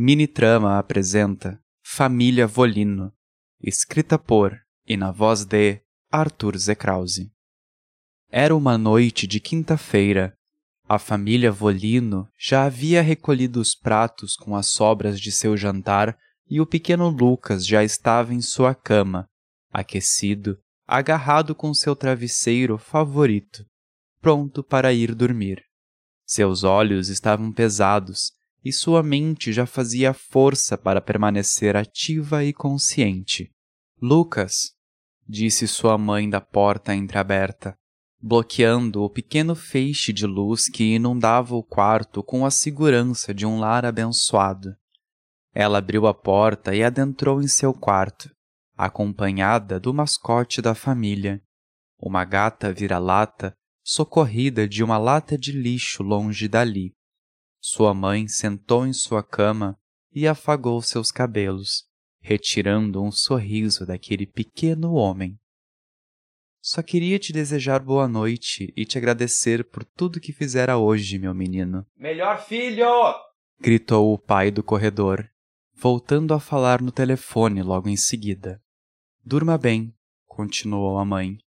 Minitrama apresenta Família Volino, escrita por e na voz de Arthur Zekrause. Era uma noite de quinta-feira. A família Volino já havia recolhido os pratos com as sobras de seu jantar e o pequeno Lucas já estava em sua cama, aquecido, agarrado com seu travesseiro favorito, pronto para ir dormir. Seus olhos estavam pesados e sua mente já fazia força para permanecer ativa e consciente. Lucas, disse sua mãe da porta entreaberta, bloqueando o pequeno feixe de luz que inundava o quarto com a segurança de um lar abençoado. Ela abriu a porta e adentrou em seu quarto, acompanhada do mascote da família, uma gata vira-lata socorrida de uma lata de lixo longe dali. Sua mãe sentou em sua cama e afagou seus cabelos, retirando um sorriso daquele pequeno homem. Só queria te desejar boa noite e te agradecer por tudo que fizera hoje, meu menino. Melhor filho! gritou o pai do corredor, voltando a falar no telefone logo em seguida. Durma bem, continuou a mãe.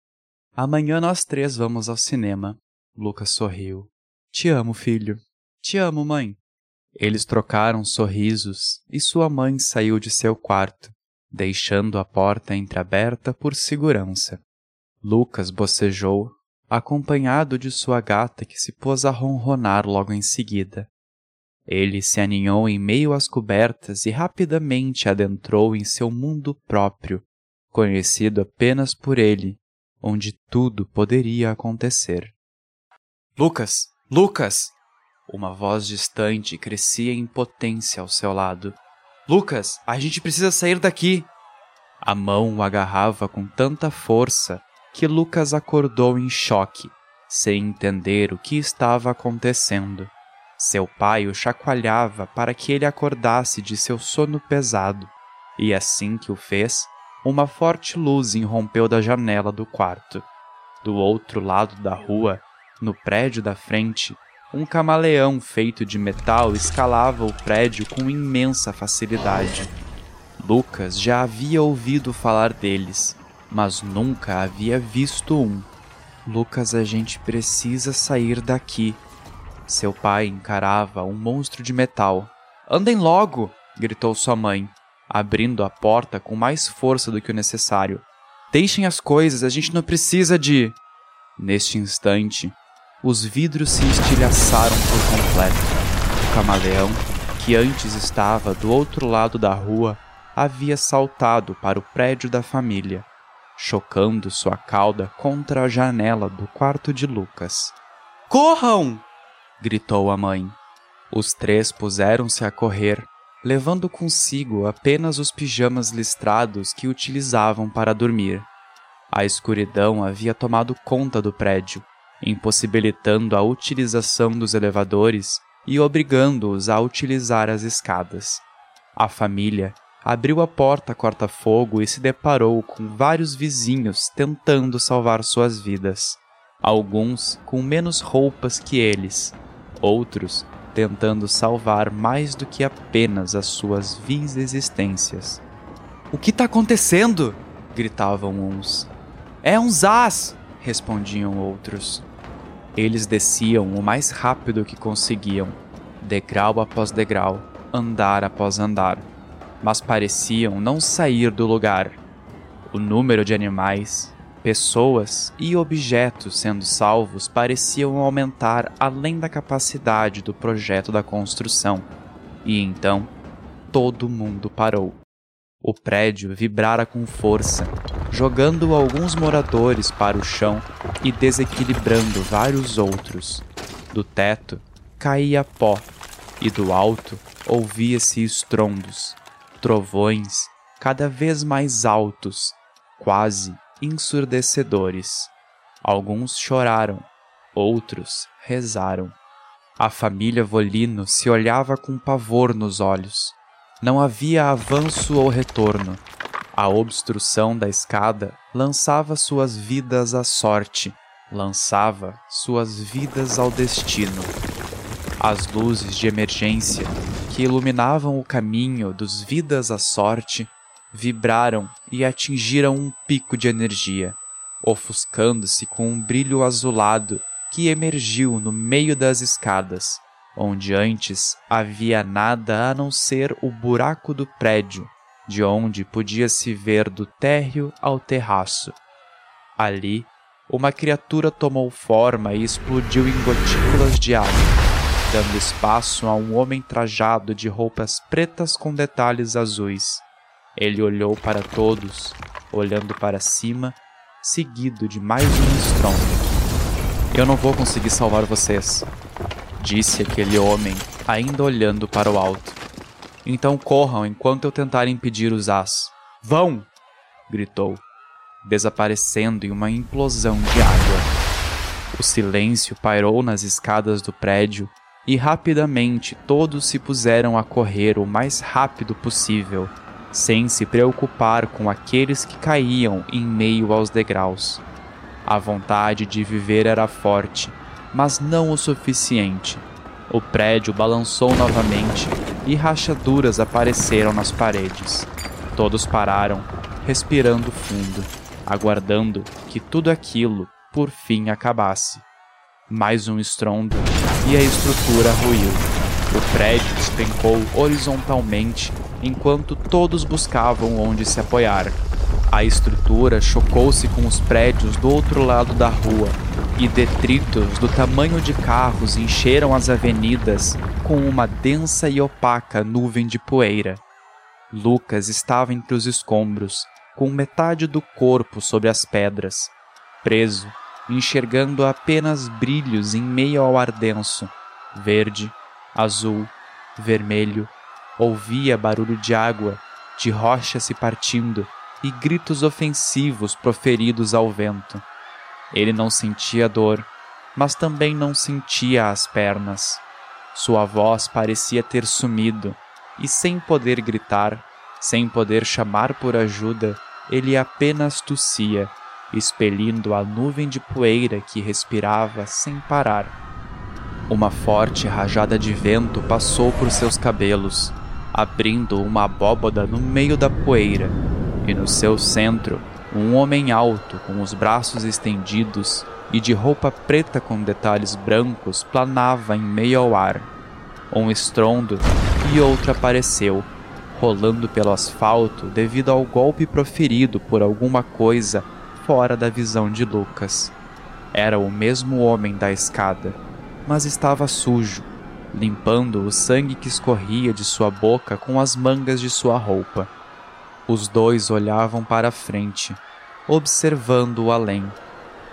Amanhã nós três vamos ao cinema. Lucas sorriu. Te amo, filho. Te amo, mãe. Eles trocaram sorrisos e sua mãe saiu de seu quarto, deixando a porta entreaberta por segurança. Lucas bocejou, acompanhado de sua gata que se pôs a ronronar logo em seguida. Ele se aninhou em meio às cobertas e rapidamente adentrou em seu mundo próprio, conhecido apenas por ele onde tudo poderia acontecer. Lucas! Lucas! Uma voz distante crescia em potência ao seu lado. Lucas, a gente precisa sair daqui! A mão o agarrava com tanta força que Lucas acordou em choque, sem entender o que estava acontecendo. Seu pai o chacoalhava para que ele acordasse de seu sono pesado, e assim que o fez, uma forte luz irrompeu da janela do quarto. Do outro lado da rua, no prédio da frente, um camaleão feito de metal escalava o prédio com imensa facilidade. Lucas já havia ouvido falar deles, mas nunca havia visto um. Lucas, a gente precisa sair daqui. Seu pai encarava um monstro de metal. Andem logo! gritou sua mãe abrindo a porta com mais força do que o necessário. Deixem as coisas, a gente não precisa de. Neste instante, os vidros se estilhaçaram por completo. O camaleão, que antes estava do outro lado da rua, havia saltado para o prédio da família, chocando sua cauda contra a janela do quarto de Lucas. Corram! gritou a mãe. Os três puseram-se a correr, levando consigo apenas os pijamas listrados que utilizavam para dormir. A escuridão havia tomado conta do prédio, impossibilitando a utilização dos elevadores e obrigando-os a utilizar as escadas. A família abriu a porta corta-fogo e se deparou com vários vizinhos tentando salvar suas vidas. Alguns com menos roupas que eles, outros tentando salvar mais do que apenas as suas vis existências. O que está acontecendo? gritavam uns. É um Zaz! respondiam outros. Eles desciam o mais rápido que conseguiam, degrau após degrau, andar após andar, mas pareciam não sair do lugar. O número de animais, Pessoas e objetos sendo salvos pareciam aumentar além da capacidade do projeto da construção. E então, todo mundo parou. O prédio vibrara com força, jogando alguns moradores para o chão e desequilibrando vários outros. Do teto caía pó, e do alto ouvia-se estrondos, trovões cada vez mais altos, quase ensurdecedores. Alguns choraram, outros rezaram. A família Volino se olhava com pavor nos olhos. Não havia avanço ou retorno. A obstrução da escada lançava suas vidas à sorte, lançava suas vidas ao destino. As luzes de emergência que iluminavam o caminho dos vidas à sorte vibraram e atingiram um pico de energia, ofuscando-se com um brilho azulado que emergiu no meio das escadas, onde antes havia nada a não ser o buraco do prédio, de onde podia-se ver do térreo ao terraço. Ali, uma criatura tomou forma e explodiu em gotículas de água, dando espaço a um homem trajado de roupas pretas com detalhes azuis. Ele olhou para todos, olhando para cima, seguido de mais um estrondo. Eu não vou conseguir salvar vocês, disse aquele homem, ainda olhando para o alto. Então corram enquanto eu tentar impedir os as. Vão! gritou, desaparecendo em uma implosão de água. O silêncio pairou nas escadas do prédio e rapidamente todos se puseram a correr o mais rápido possível sem se preocupar com aqueles que caíam em meio aos degraus. A vontade de viver era forte, mas não o suficiente. O prédio balançou novamente e rachaduras apareceram nas paredes. Todos pararam, respirando fundo, aguardando que tudo aquilo por fim acabasse. Mais um estrondo e a estrutura ruiu. O prédio despencou horizontalmente enquanto todos buscavam onde se apoiar. A estrutura chocou-se com os prédios do outro lado da rua e detritos do tamanho de carros encheram as avenidas com uma densa e opaca nuvem de poeira. Lucas estava entre os escombros, com metade do corpo sobre as pedras, preso, enxergando apenas brilhos em meio ao ar denso, verde, azul, vermelho, ouvia barulho de água, de rochas se partindo e gritos ofensivos proferidos ao vento. Ele não sentia dor, mas também não sentia as pernas. Sua voz parecia ter sumido, e sem poder gritar, sem poder chamar por ajuda, ele apenas tossia, expelindo a nuvem de poeira que respirava sem parar. Uma forte rajada de vento passou por seus cabelos, abrindo uma abóboda no meio da poeira, e no seu centro, um homem alto, com os braços estendidos e de roupa preta com detalhes brancos, planava em meio ao ar. Um estrondo e outro apareceu, rolando pelo asfalto devido ao golpe proferido por alguma coisa fora da visão de Lucas. Era o mesmo homem da escada mas estava sujo, limpando o sangue que escorria de sua boca com as mangas de sua roupa. Os dois olhavam para a frente, observando o além.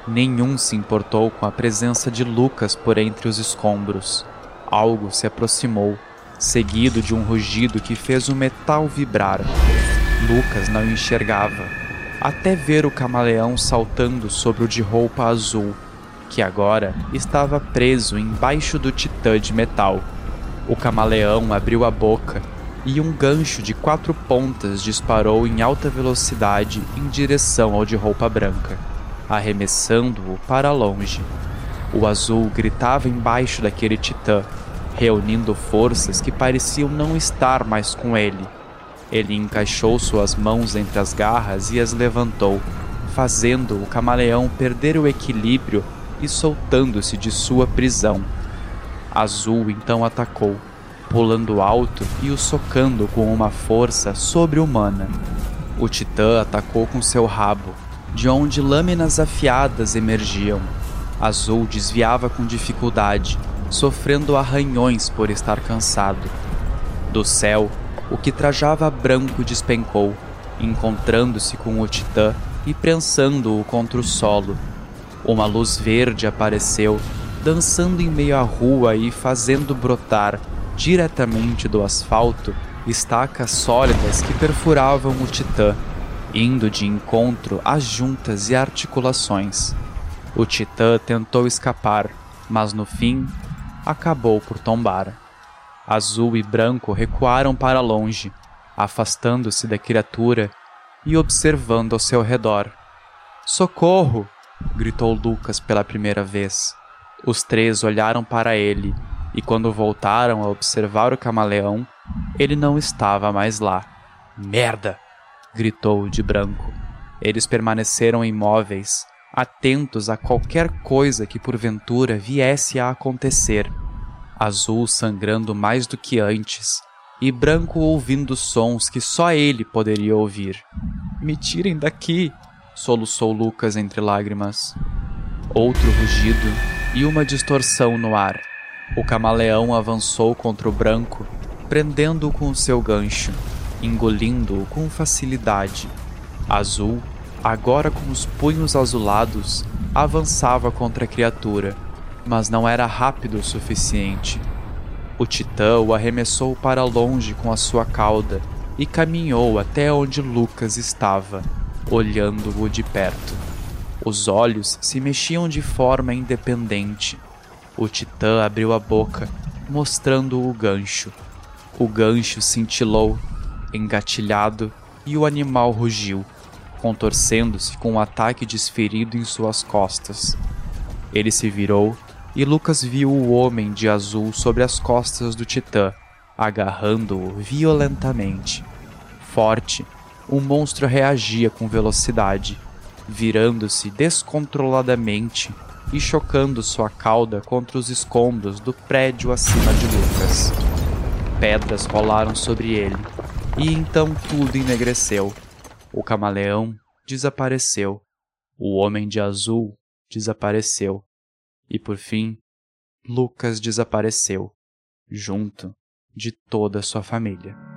Nenhum se importou com a presença de Lucas por entre os escombros. Algo se aproximou, seguido de um rugido que fez o metal vibrar. Lucas não enxergava, até ver o camaleão saltando sobre o de roupa azul que agora estava preso embaixo do titã de metal. O camaleão abriu a boca e um gancho de quatro pontas disparou em alta velocidade em direção ao de roupa branca, arremessando-o para longe. O azul gritava embaixo daquele titã, reunindo forças que pareciam não estar mais com ele. Ele encaixou suas mãos entre as garras e as levantou, fazendo o camaleão perder o equilíbrio e soltando-se de sua prisão. Azul então atacou, pulando alto e o socando com uma força sobre-humana. O titã atacou com seu rabo, de onde lâminas afiadas emergiam. Azul desviava com dificuldade, sofrendo arranhões por estar cansado. Do céu, o que trajava branco despencou, encontrando-se com o titã e prensando-o contra o solo, uma luz verde apareceu, dançando em meio à rua e fazendo brotar, diretamente do asfalto, estacas sólidas que perfuravam o titã, indo de encontro às juntas e articulações. O titã tentou escapar, mas no fim acabou por tombar. Azul e branco recuaram para longe, afastando-se da criatura e observando ao seu redor. Socorro! gritou Lucas pela primeira vez. Os três olharam para ele, e quando voltaram a observar o camaleão, Ele não estava mais lá. Merda! gritou o de branco. Eles permaneceram imóveis, atentos a qualquer coisa que porventura viesse a acontecer. Azul sangrando mais do que antes, e branco ouvindo sons que só ele poderia ouvir. Me tirem daqui! soluçou Lucas entre lágrimas. Outro rugido e uma distorção no ar. O camaleão avançou contra o branco, prendendo-o com seu gancho, engolindo-o com facilidade. Azul, agora com os punhos azulados, avançava contra a criatura, mas não era rápido o suficiente. O titã o arremessou para longe com a sua cauda e caminhou até onde Lucas estava, olhando-o de perto. Os olhos se mexiam de forma independente. O titã abriu a boca, mostrando o gancho. O gancho cintilou, engatilhado, e o animal rugiu, contorcendo-se com um ataque desferido em suas costas. Ele se virou e Lucas viu o homem de azul sobre as costas do titã, agarrando-o violentamente. Forte, o monstro reagia com velocidade, virando-se descontroladamente e chocando sua cauda contra os escombros do prédio acima de Lucas. Pedras rolaram sobre ele, e então tudo enegreceu. O camaleão desapareceu. O homem de azul desapareceu. E por fim, Lucas desapareceu, junto de toda sua família.